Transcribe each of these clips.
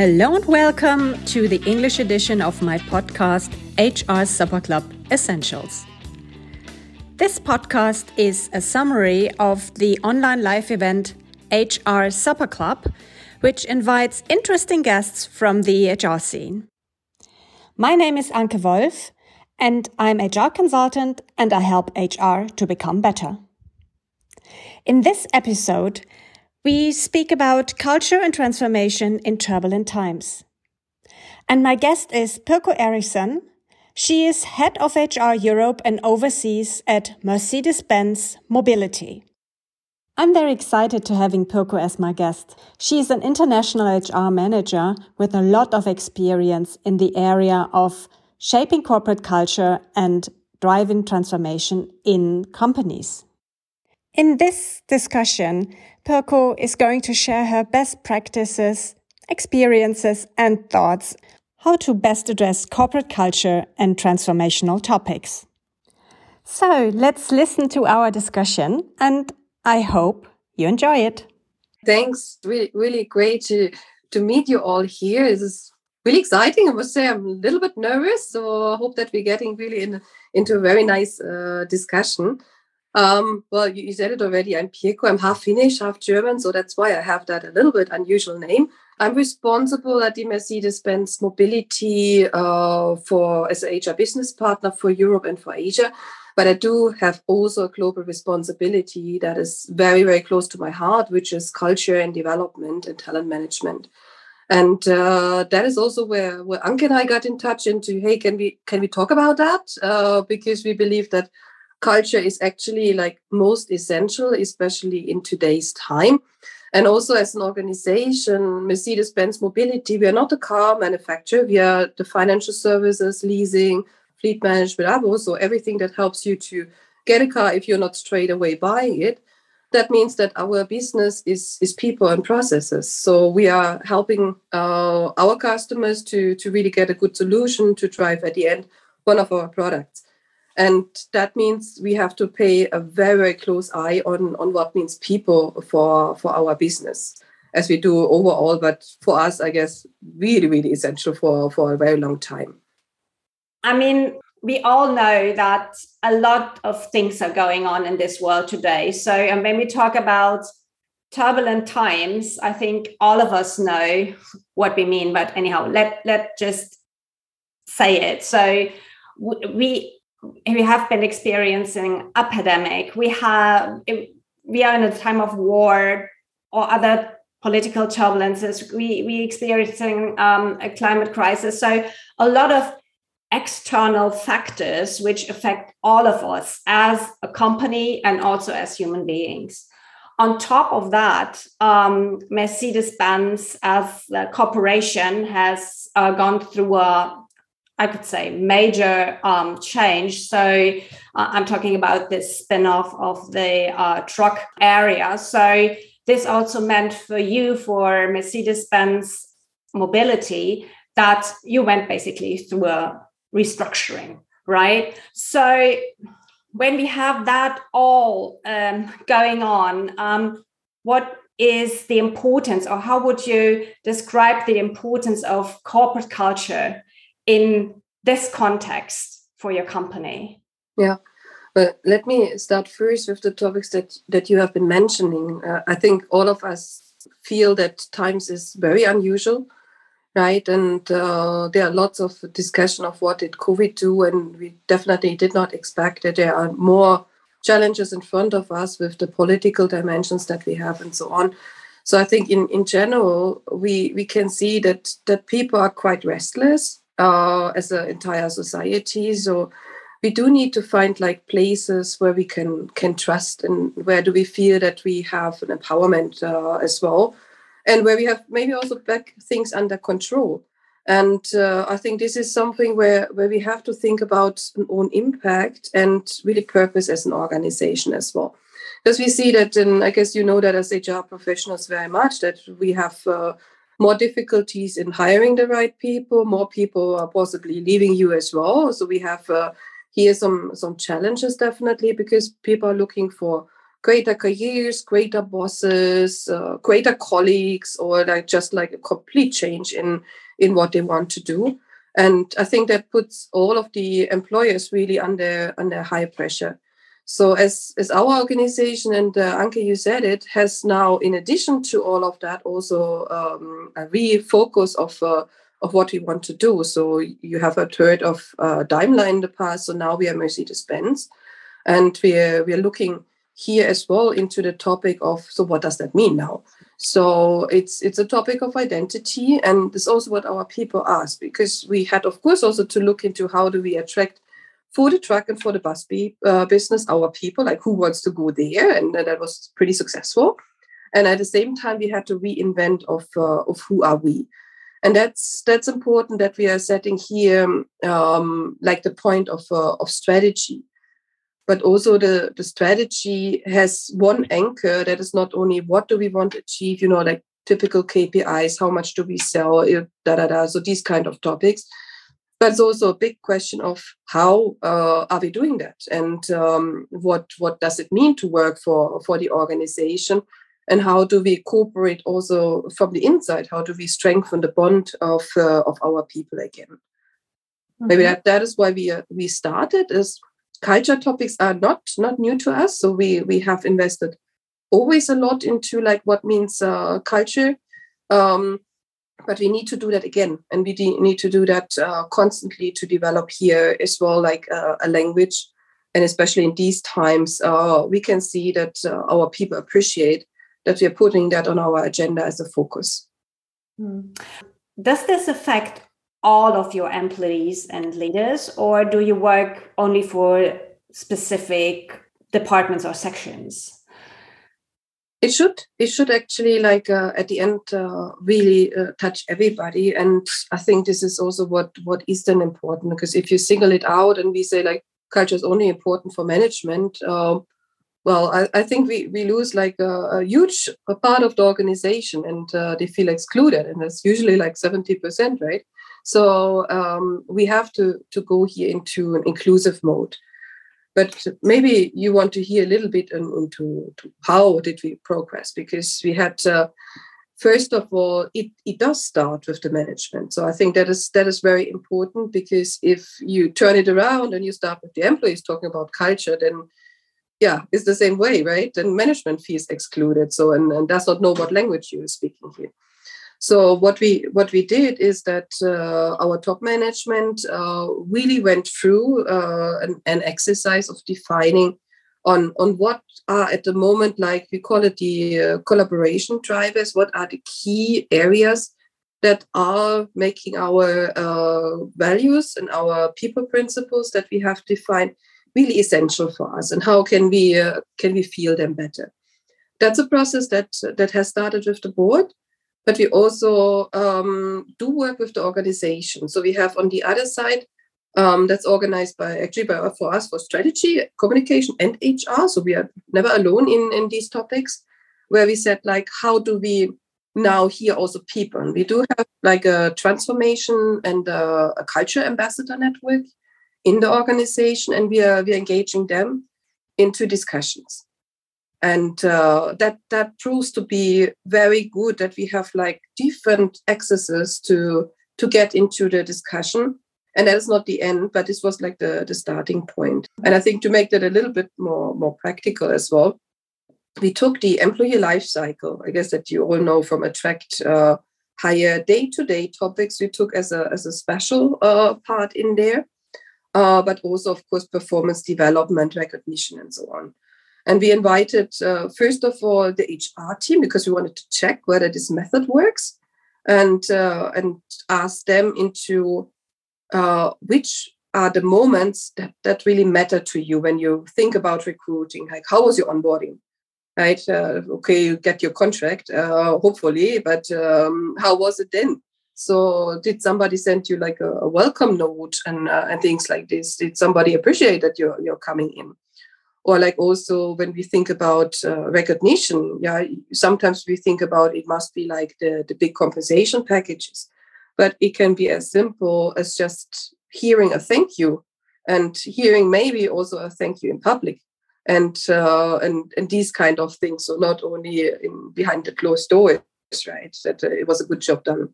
Hello and welcome to the English edition of my podcast, HR Supper Club Essentials. This podcast is a summary of the online live event HR Supper Club, which invites interesting guests from the HR scene. My name is Anke Wolf, and I'm HR consultant and I help HR to become better. In this episode, we speak about culture and transformation in turbulent times. And my guest is Pirkko Erichsen. She is head of HR Europe and overseas at Mercedes-Benz Mobility. I'm very excited to having Pirkko as my guest. She is an international HR manager with a lot of experience in the area of shaping corporate culture and driving transformation in companies. In this discussion, Pirkko is going to share her best practices, experiences, and thoughts how to best address corporate culture and transformational topics. So let's listen to our discussion, and I hope you enjoy it. Thanks. Really, really great to, to meet you all here. This is really exciting. I must say, I'm a little bit nervous, so I hope that we're getting really in, into a very nice uh, discussion. Um, well, you, you, said it already. I'm Pirkko. I'm half Finnish, half German, so that's why I have that a little bit unusual name. I'm responsible at the Mercedes-Benz Mobility uh, for as a HR business partner for Europe and for Asia. But I do have also a global responsibility that is very, very close to my heart, which is culture and development and talent management. And uh, that is also where, where Anke and I got in touch into, hey, can we can we talk about that? Uh, because we believe that culture is actually like most essential, especially in today's time. And also as an organization, Mercedes-Benz Mobility, we are not a car manufacturer. We are the financial services, leasing, fleet management, so everything that helps you to get a car if you're not straight away buying it. That means that our business is, is people and processes. So we are helping uh, our customers to, to really get a good solution to drive at the end one of our products and that means we have to pay a very, very close eye on on what means people for for our business as we do overall. But for us i guess really really essential for for a very long time. I mean we all know that a lot of things are going on in this world today. So and when we talk about turbulent times i think all of us know what we mean. But anyhow let let just say it. So we we have been experiencing a pandemic. We have we are in a time of war or other political turbulences. We we experiencing um, a climate crisis. So a lot of external factors which affect all of us as a company and also as human beings. On top of that, um, Mercedes-Benz as a corporation has uh, gone through a I could say, major um, change. So uh, I'm talking about this spin-off of the uh, truck area. So this also meant for you, for Mercedes-Benz Mobility, that you went basically through a restructuring, right? So when we have that all um, going on, um, what is the importance, or how would you describe the importance of corporate culture in this context for your company? Yeah. But let me start first with the topics that, that you have been mentioning. Uh, I think all of us feel that times is very unusual, right? And uh, there are lots of discussion of what did COVID do, and we definitely did not expect that there are more challenges in front of us with the political dimensions that we have and so on. So I think in, in general, we, we can see that that people are quite restless uh, as an entire society. So we do need to find like places where we can can trust and where do we feel that we have an empowerment uh, as well, and where we have maybe also back things under control. And uh, I think this is something where, where we have to think about an own impact and really purpose as an organization as well. Because we see that, and I guess you know that as HR professionals very much, that we have uh, more difficulties in hiring the right people. More people are possibly leaving you as well. So we have uh, here some some challenges definitely because people are looking for greater careers, greater bosses, uh, greater colleagues, or like just like a complete change in in what they want to do. And I think that puts all of the employers really under under high pressure. So as as our organization and uh, Anke, you said it has now, in addition to all of that, also um, a refocus of uh, of what we want to do. So you have heard of uh, Daimler in the past. So now we are Mercedes Benz, and we are we are looking here as well into the topic of so what does that mean now so it's it's a topic of identity and it's also what our people ask because we had of course also to look into how do we attract for the truck and for the bus be, uh, business our people like who wants to go there and that was pretty successful and at the same time we had to reinvent of uh, of who are we and that's that's important that we are setting here um, like the point of uh, of strategy but also the, the strategy has one anchor that is not only what do we want to achieve, you know, like typical KPIs, how much do we sell, da da da. So these kind of topics. But it's also a big question of how uh, are we doing that, and um, what what does it mean to work for for the organization, and how do we cooperate also from the inside? How do we strengthen the bond of uh, of our people again? Mm-hmm. Maybe that, that is why we uh, we started is culture topics are not not new to us so we we have invested always a lot into like what means uh, culture um, but we need to do that again and we need to do that uh, constantly to develop here as well like uh, a language and especially in these times uh, we can see that uh, our people appreciate that we are putting that on our agenda as a focus hmm. does this affect all of your employees and leaders, or do you work only for specific departments or sections? It should. It should actually, like uh, at the end, uh, really uh, touch everybody. And I think this is also what what is then important because if you single it out and we say like culture is only important for management, um, well, I, I, think we, we lose like a, a huge a part of the organization and uh, they feel excluded, and that's usually like seventy percent, right? So um, we have to to go here into an inclusive mode. But maybe you want to hear a little bit into how did we progress because we had. Uh, first of all, it, it does start with the management. So I think that is that is very important because if you turn it around and you start with the employees talking about culture, then yeah, it's the same way, right? And management feels excluded. So and, and does not know what language you're speaking here. So what we what we did is that uh, our top management uh, really went through uh, an, an, exercise of defining on on what are at the moment like we call it the uh, collaboration drivers. What are the key areas that are making our uh, values and our people principles that we have defined really essential for us, and how can we can we feel them better? That's a process that that has started with the board but we also um, do work with the organization. So we have on the other side um, that's organized by actually by for us for strategy, communication, and HR. So we are never alone in in these topics. Where we said like, how do we now hear also people? And we do have like a transformation and a, a culture ambassador network in the organization, and we are we are engaging them into discussions and uh, that that proves to be very good that we have like different accesses to to get into the discussion. And that is not the end but this was like the the starting point. And i think to make that a little bit more more practical as well we took the employee life cycle i guess that you all know from attract uh, hire day-to-day topics we took as a as a special uh, part in there. Uh, but also of course performance development recognition and so on and we invited, uh, first of all, the HR team because we wanted to check whether this method works and, uh, and ask them into uh, which are the moments that, that really matter to you when you think about recruiting. Like, how was your onboarding? Right? Uh, okay, you get your contract, uh, hopefully, but um, how was it then? So, did somebody send you like a, a welcome note and, uh, and things like this? Did somebody appreciate that you're, you're coming in? Or like also when we think about uh, recognition yeah sometimes we think about it must be like the, the big compensation packages but it can be as simple as just hearing a thank you and hearing maybe also a thank you in public and uh, and and these kind of things. So not only in behind the closed doors, right? That uh, it was a good job done.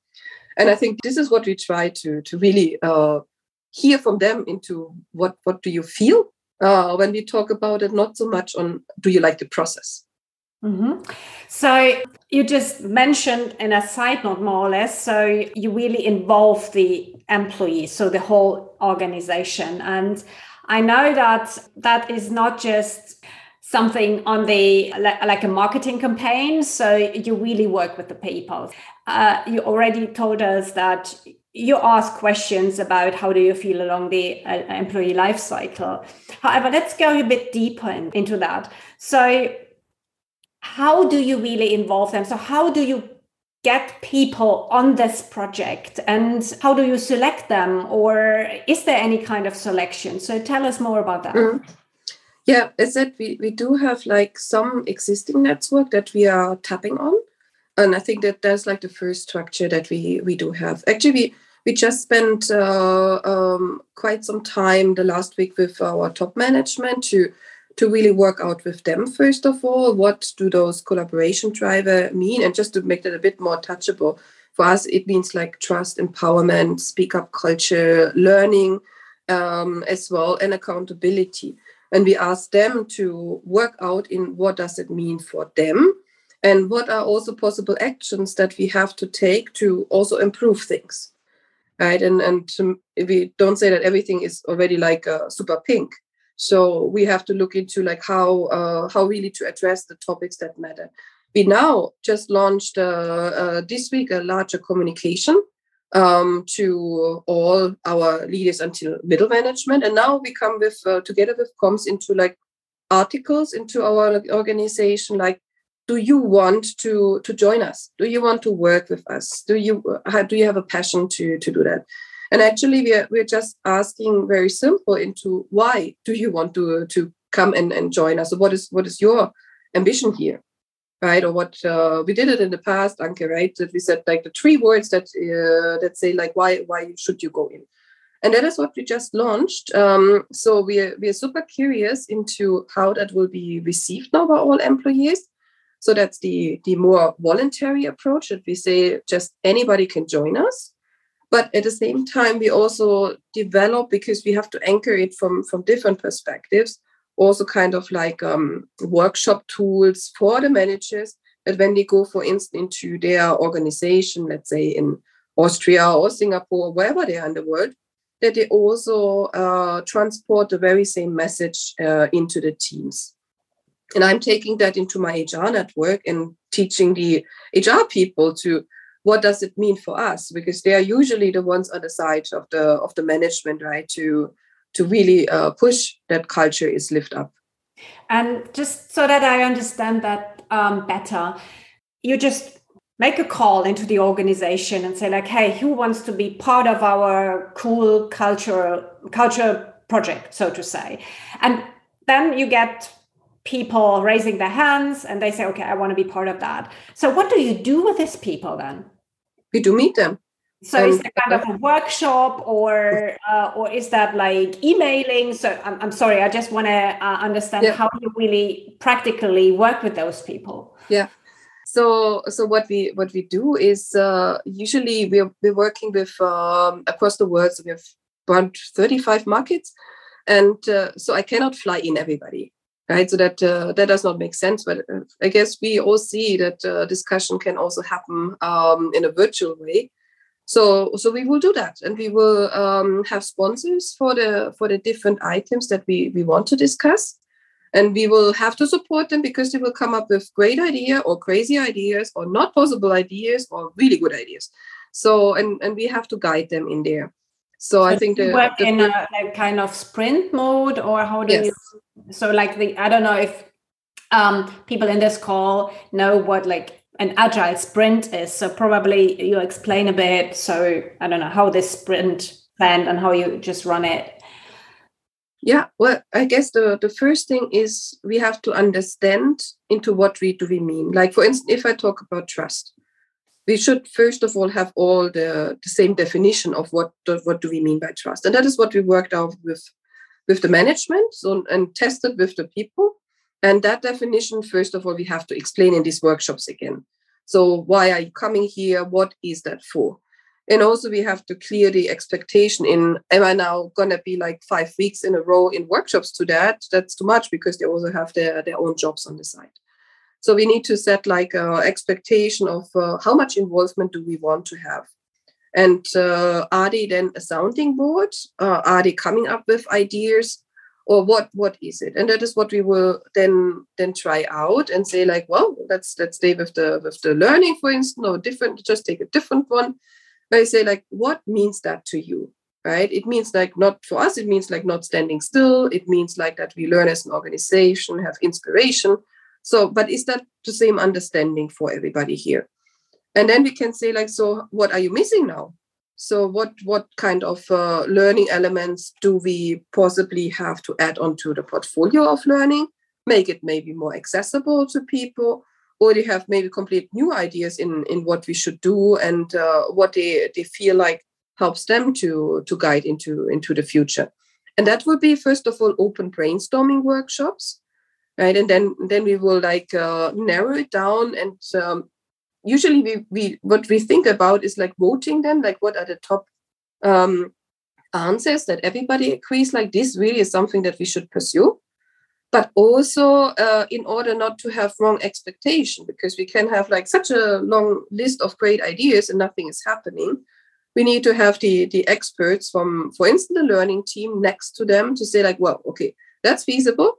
And I think this is what we try to to really uh, hear from them into what what do you feel uh, when we talk about it, not so much on do you like the process. Mm-hmm. So you just mentioned in a side note, more or less. So you really involve the employees, so the whole organization, and I know that that is not just something on the like a marketing campaign. So you really work with the people. Uh, you already told us that you ask questions about how do you feel along the uh, employee life cycle. However, let's go a bit deeper in, into that. So how do you really involve them? So how do you get people on this project and how do you select them or is there any kind of selection so tell us more about that mm. yeah as said we, we do have like some existing network that we are tapping on and i think that that's like the first structure that we we do have actually we we just spent uh, um, quite some time the last week with our top management to to really work out with them first of all what do those collaboration driver mean? And just to make that a bit more touchable for us it means like trust empowerment speak up culture learning um, as well and accountability. And we ask them to work out in what does it mean for them and what are also possible actions that we have to take to also improve things right? And and we don't say that everything is already like uh, super pink. So we have to look into like how uh, how really to address the topics that matter. We now just launched uh, uh, this week a larger communication um, to all our leaders until middle management, and now we come with uh, together with comms into like articles into our organization like do you want to to join us do you want to work with us do you uh, do you have a passion to to do that and actually, we're, we're just asking very simple into why do you want to, to come and, and join us? So what is what is your ambition here? Right, or what uh, we did it in the past, Anke, right? That we said like the three words that uh, that say like why why should you go in, and that is what we just launched. Um, so we are we are super curious into how that will be received now by all employees. So that's the the more voluntary approach that we say just anybody can join us. But at the same time we also develop because we have to anchor it from from different perspectives also kind of like um, workshop tools for the managers. That when they go for instance into their organization let's say in austria or singapore wherever they are in the world that they also uh, transport the very same message uh, into the teams and i'm taking that into my hr network and teaching the hr people to what does it mean for us? Because they are usually the ones on the side of the of the management right to to really uh, push that culture is lift up. And just so that i understand that um, better you just make a call into the organization and say like hey who wants to be part of our cool culture culture project so to say. And then you get people raising their hands and they say okay i want to be part of that so what do you do with these people then we do meet them. So um, is that kind of a workshop, or uh, or is that like emailing? So I'm, I'm sorry, I just want to uh, understand yeah. how you really practically work with those people. Yeah. So so what we what we do is uh, usually we're we're working with um, across the world. So we have around 35 markets, and uh, so I cannot fly in everybody right? So that uh, that does not make sense but uh, i guess we all see that uh, discussion can also happen um, in a virtual way. So so we will do that and we will um, have sponsors for the for the different items that we we want to discuss. And we will have to support them because they will come up with great idea or crazy ideas or not possible ideas or really good ideas. So and and we have to guide them in there so, so I think the, work the, in a like kind of sprint mode, or how do yes. you? So like the I don't know if um, people in this call know what like an agile sprint is. So probably you explain a bit. So I don't know how this sprint planned and how you just run it. Yeah, well, I guess the, the first thing is we have to understand into what we do we mean. Like for instance, if I talk about trust, we should first of all have all the, the same definition of what do, what do we mean by trust and that is what we worked out with with the management so, and tested with the people And that definition, first of all, we have to explain in these workshops again. So, why are you coming here? What is that for? And also, we have to clear the expectation in am I now going to be like five weeks in a row in workshops to that? That's too much because they also have their, their own jobs on the side. So, we need to set like an expectation of uh, how much involvement do we want to have. And uh, are they then a sounding board? Uh, are they coming up with ideas? or what what is it and that is what we will then then try out and say like well let's let's stay with the with the learning for instance or different just take a different one I say like what means that to you right it means like not for us it means like not standing still it means like that we learn as an organization have inspiration so but is that the same understanding for everybody here and then we can say like so what are you missing now so what what kind of uh, learning elements do we possibly have to add onto the portfolio of learning? Make it maybe more accessible to people, or they have maybe complete new ideas in in what we should do and uh, what they they feel like helps them to to guide into into the future. And that will be first of all open brainstorming workshops, right? And then then we will like uh, narrow it down and um, usually we, we what we think about is like voting then like what are the top um, answers that everybody agrees like this really is something that we should pursue but also uh, in order not to have wrong expectation because we can have like such a long list of great ideas and nothing is happening we need to have the the experts from for instance the learning team next to them to say like well okay that's feasible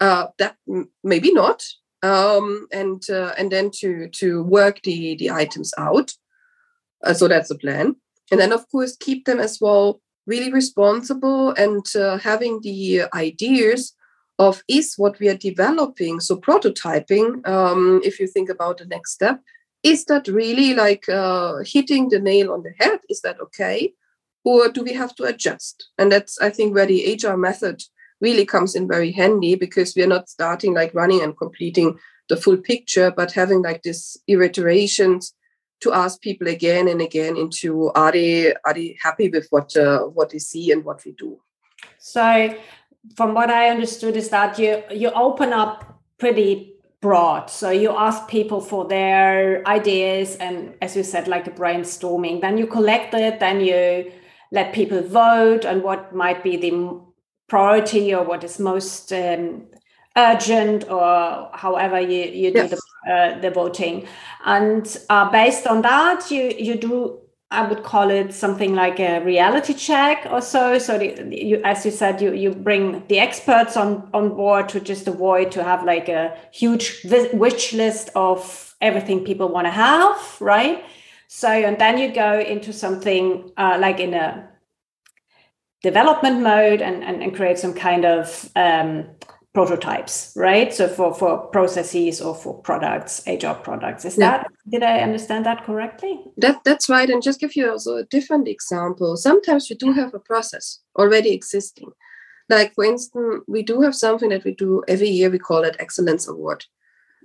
uh, that maybe not um, and uh, and then to to work the the items out. Uh, so that's the plan, and then of course keep them as well really responsible and uh, having the ideas of is what we are developing. So prototyping, um, if you think about the next step, is that really like uh, hitting the nail on the head? Is that okay? Or do we have to adjust? And that's, I think, where the HR method really comes in very handy because we're not starting like running and completing the full picture, but having like this iterations to ask people again and again into are they are they happy with what uh, what they see and what we do. So, from what I understood, is that you you open up pretty broad. So you ask people for their ideas, and as you said, like a brainstorming. Then you collect it. Then you let people vote on what might be the priority or what is most um, urgent or however you, you yes. do the, uh, the voting. And uh, based on that you you do i would call it something like a reality check or so. So the, you, as you said you you bring the experts on on board to just avoid to have like a huge wish list of everything people want to have right? So and then you go into something uh, like in a development mode and, and, and create some kind of um, prototypes, right? So for, for processes or for products, HR products. Is yeah. that did I understand that correctly? That that's right. And just give you also a different example. Sometimes we do have a process already existing. Like for instance, we do have something that we do every year. We call it Excellence Award.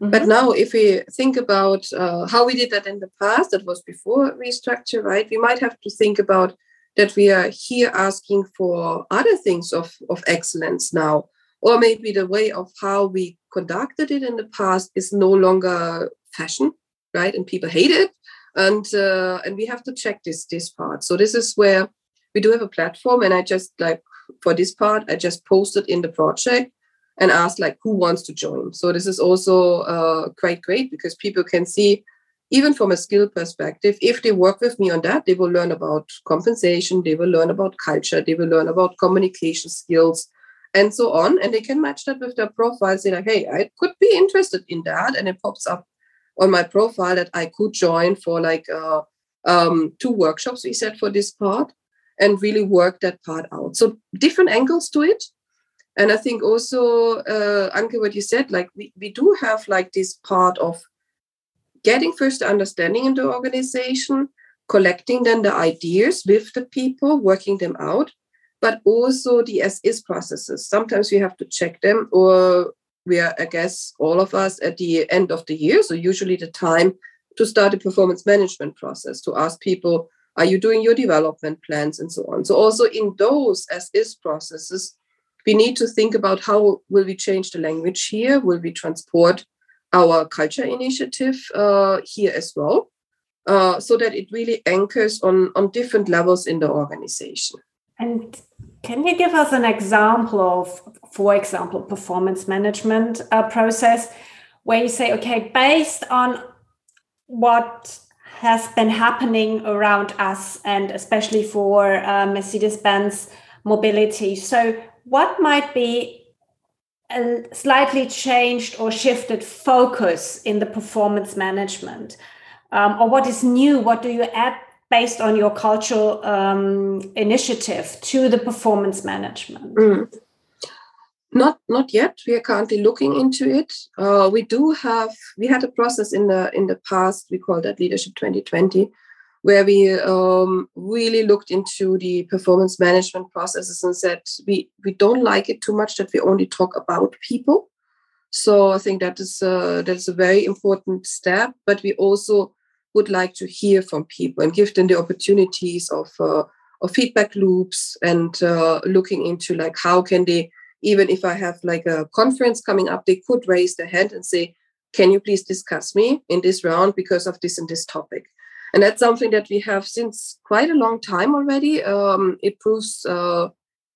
Mm-hmm. But now, if we think about uh, how we did that in the past, that was before restructure, right? We might have to think about that we are here asking for other things of, of excellence now. Or maybe the way of how we conducted it in the past is no longer fashion, right? And people hate it. And uh, and we have to check this this part. So this is where we do have a platform, and I just like for this part, I just posted in the project and asked like who wants to join. So this is also uh, quite great because people can see even from a skill perspective, if they work with me on that, they will learn about compensation, they will learn about culture, they will learn about communication skills, and so on. And they can match that with their profile, say like, hey, I could be interested in that. And it pops up on my profile that I could join for like uh, um, two workshops we said for this part and really work that part out. So different angles to it. And I think also, uh, Anke, what you said, like we, we do have like this part of getting first the understanding in the organization, collecting then the ideas with the people, working them out, but also the as is processes. Sometimes we have to check them, or we are, I guess, all of us at the end of the year. So, usually the time to start a performance management process to ask people, are you doing your development plans and so on? So, also in those as is processes, we need to think about how will we change the language here? Will we transport our culture initiative uh, here as well? Uh, so that it really anchors on, on different levels in the organization. And can you give us an example of, for example, performance management uh, process where you say, okay, based on what has been happening around us and especially for uh, Mercedes-Benz mobility. So what might be a slightly changed or shifted focus in the performance management? Um, or what is new? What do you add based on your cultural um, initiative to the performance management? Mm. Not not yet. We are currently looking into it. Uh, we do have we had a process in the in the past. We call that Leadership 2020, where we um, really looked into the performance management processes and said we we don't like it too much that we only talk about people. So I think that is uh, that is a very important step. But we also would like to hear from people and give them the opportunities of uh, of feedback loops and uh, looking into like how can they even if I have like a conference coming up, they could raise their hand and say, Can you please discuss me in this round because of this and this topic? And that's something that we have since quite a long time already. Um, it proves uh,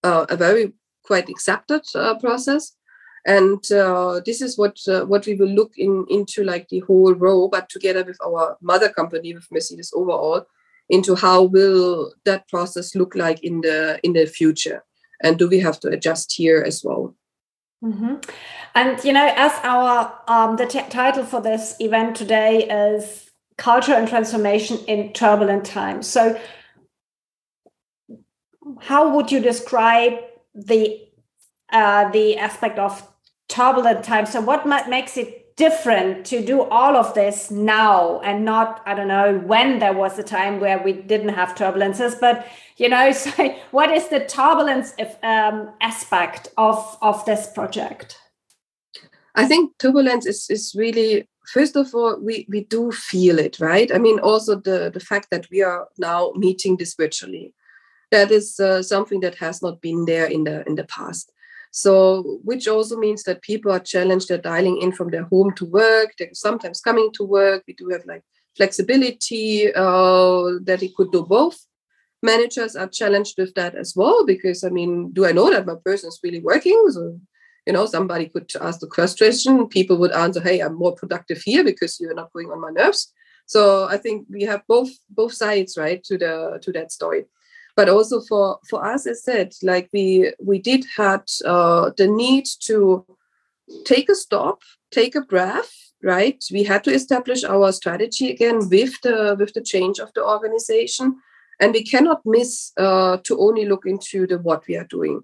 uh, a very quite accepted uh, process. And uh, this is what uh, what we will look in into like the whole row, but together with our mother company, with Mercedes overall, into how will that process look like in the in the future and do we have to adjust here as well mm-hmm. and you know as our um, the t- title for this event today is culture and transformation in turbulent times. So how would you describe the uh, the aspect of turbulent times so what makes it different to do all of this now and not i don't know when there was a time where we didn't have turbulences but you know so what is the turbulence um, aspect of of this project? I think turbulence is is really first of all we we do feel it right i mean also the the fact that we are now meeting this virtually that is uh, something that has not been there in the in the past so, which also means that people are challenged, they're dialing in from their home to work, they're sometimes coming to work. We do have like flexibility uh, that it could do both. Managers are challenged with that as well, because I mean, do I know that my person is really working? So, you know, somebody could ask the question, people would answer, hey, I'm more productive here because you're not going on my nerves. So I think we have both both sides, right, to the to that story. But also for for us as said like we we did had uh, the need to take a stop take a breath right? We had to establish our strategy again with the with the change of the organization. And we cannot miss uh, to only look into the what we are doing.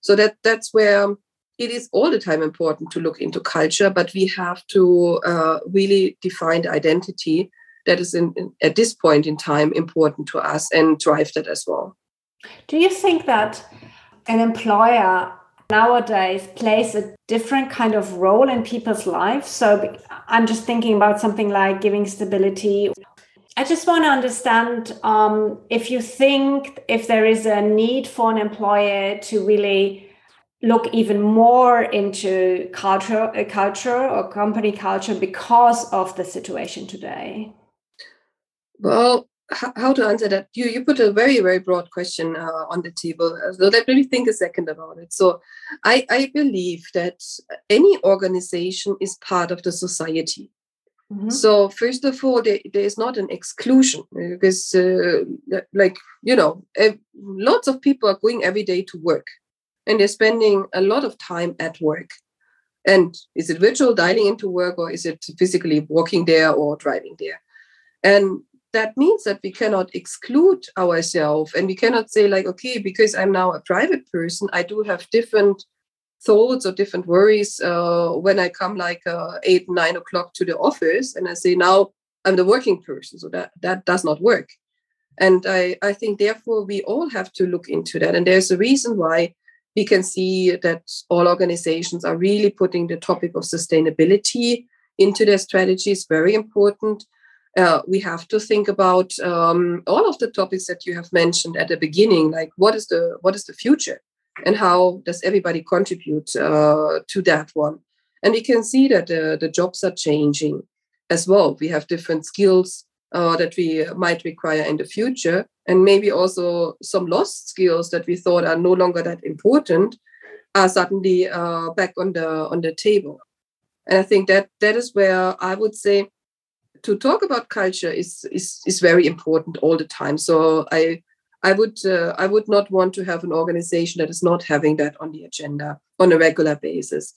So that that's where it is all the time important to look into culture but we have to uh, really define the identity that is in, in, at this point in time important to us and drive that as well. Do you think that an employer nowadays plays a different kind of role in people's lives? So I'm just thinking about something like giving stability. I just want to understand um, if you think if there is a need for an employer to really look even more into culture, culture or company culture because of the situation today. Well, how to answer that? You you put a very very broad question uh, on the table. So let me think a second about it. So, I I believe that any organization is part of the society. Mm-hmm. So first of all, there, there is not an exclusion because, uh, like you know, lots of people are going every day to work, and they're spending a lot of time at work. And is it virtual dialing into work, or is it physically walking there or driving there? And that means that we cannot exclude ourselves and we cannot say like okay because i'm now a private person i do have different thoughts or different worries uh, when i come like uh, eight nine o'clock to the office and i say now i'm the working person so that that does not work and i i think therefore we all have to look into that and there's a reason why we can see that all organizations are really putting the topic of sustainability into their strategies very important. Uh, we have to think about um, all of the topics that you have mentioned at the beginning like what is the what is the future and how does everybody contribute uh, to that one? And we can see that uh, the jobs are changing as well. We have different skills uh, that we might require in the future and maybe also some lost skills that we thought are no longer that important are suddenly uh, back on the on the table and i think that that is where i would say to talk about culture is is is very important all the time so i I would uh, I would not want to have an organization that is not having that on the agenda on a regular basis.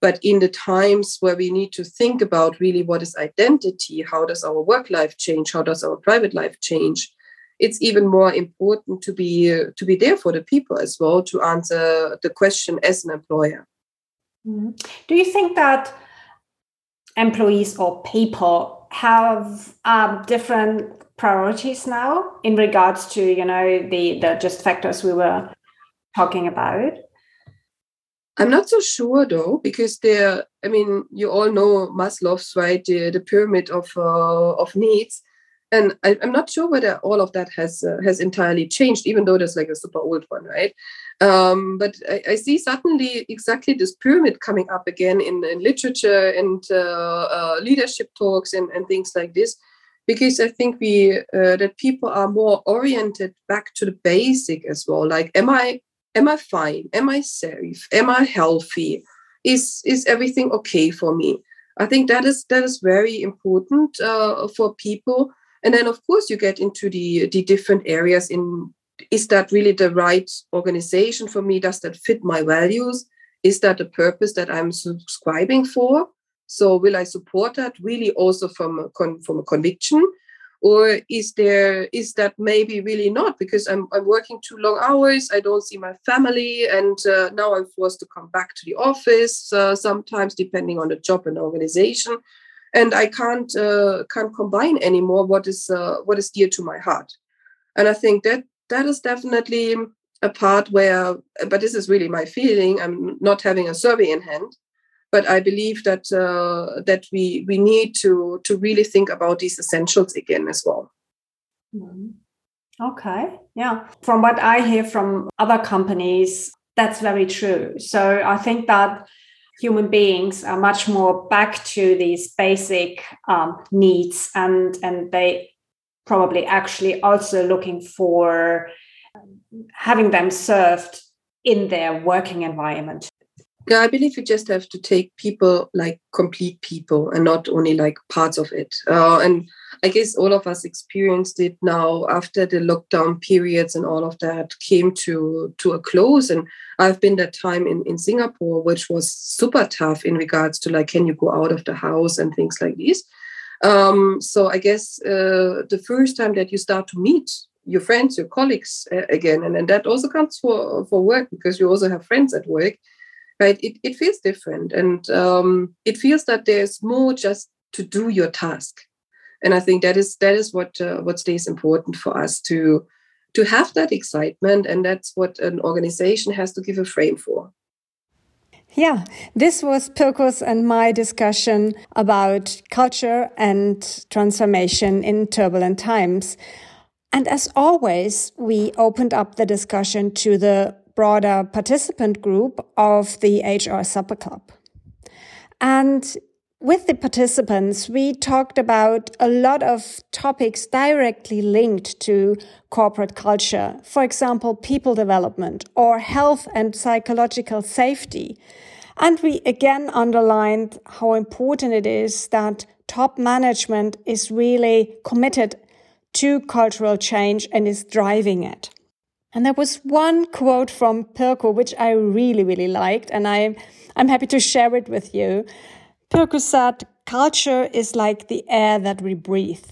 But in the times where we need to think about really what is identity, how does our work life change, how does our private life change, it's even more important to be uh, to be there for the people as well to answer the question as an employer. Mm-hmm. Do you think that employees or people have um, different priorities now in regards to you know the the just factors we were talking about i'm not so sure though because there i mean you all know maslow's right the, the pyramid of uh, of needs and I, am not sure whether all of that has uh, has entirely changed even though there's like a super old one right um, but I, I, see suddenly exactly this pyramid coming up again in, in literature and uh, uh leadership talks and, and things like this because I think we uh, that people are more oriented back to the basic as well. Like, am I am I fine? Am I safe? Am I healthy? Is is everything okay for me? I think that is that is very important uh, for people. And then, of course, you get into the the different areas. In is that really the right organization for me? Does that fit my values? Is that the purpose that I'm subscribing for? So will I support that really also from a con- from a conviction, or is there is that maybe really not because I'm I'm working too long hours, I don't see my family, and uh, now I'm forced to come back to the office uh, sometimes depending on the job and organization, and I can't uh, can't combine anymore what is uh, what is dear to my heart, and I think that that is definitely a part where, but this is really my feeling. I'm not having a survey in hand but I believe that uh, that we we need to to really think about these essentials again as well. Mm-hmm. Okay, yeah. From what I hear from other companies, that's very true. So I think that human beings are much more back to these basic um, needs, and and they probably actually also looking for having them served in their working environment yeah, I believe you just have to take people like complete people and not only like parts of it. Uh, and I guess all of us experienced it now after the lockdown periods and all of that came to to a close. And I've been that time in, in Singapore, which was super tough in regards to like, can you go out of the house and things like this. Um, so I guess uh, the first time that you start to meet your friends, your colleagues uh, again, and, and that also comes for for work because you also have friends at work right it, it feels different and um, it feels that there's more just to do your task and i think that is that is what uh, what stays important for us to to have that excitement and that's what an organization has to give a frame for yeah, this was Pirkkos and my discussion about culture and transformation in turbulent times. And as always, we opened up the discussion to the broader participant group of the HR Supper Club. And with the participants, we talked about a lot of topics directly linked to corporate culture. For example, people development or health and psychological safety. And we again underlined how important it is that top management is really committed to cultural change and is driving it. And there was one quote from Pirkko, which I really, really liked, and I'm, I'm happy to share it with you. Pirkko said, culture is like the air that we breathe.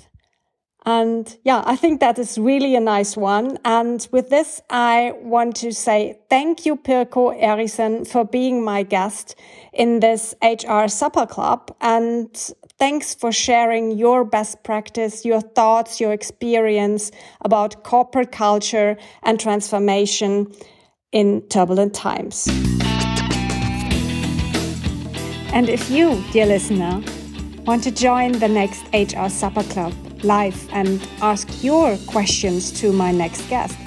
And yeah, I think that is really a nice one. And with this, I want to say thank you, Pirkko Erichsen, for being my guest in this HR Supper Club. And Thanks for sharing your best practice, your thoughts, your experience about corporate culture and transformation in turbulent times. And if you, dear listener, want to join the next HR Supper Club live and ask your questions to my next guest,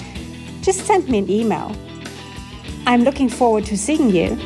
just send me an email I'm looking forward to seeing you.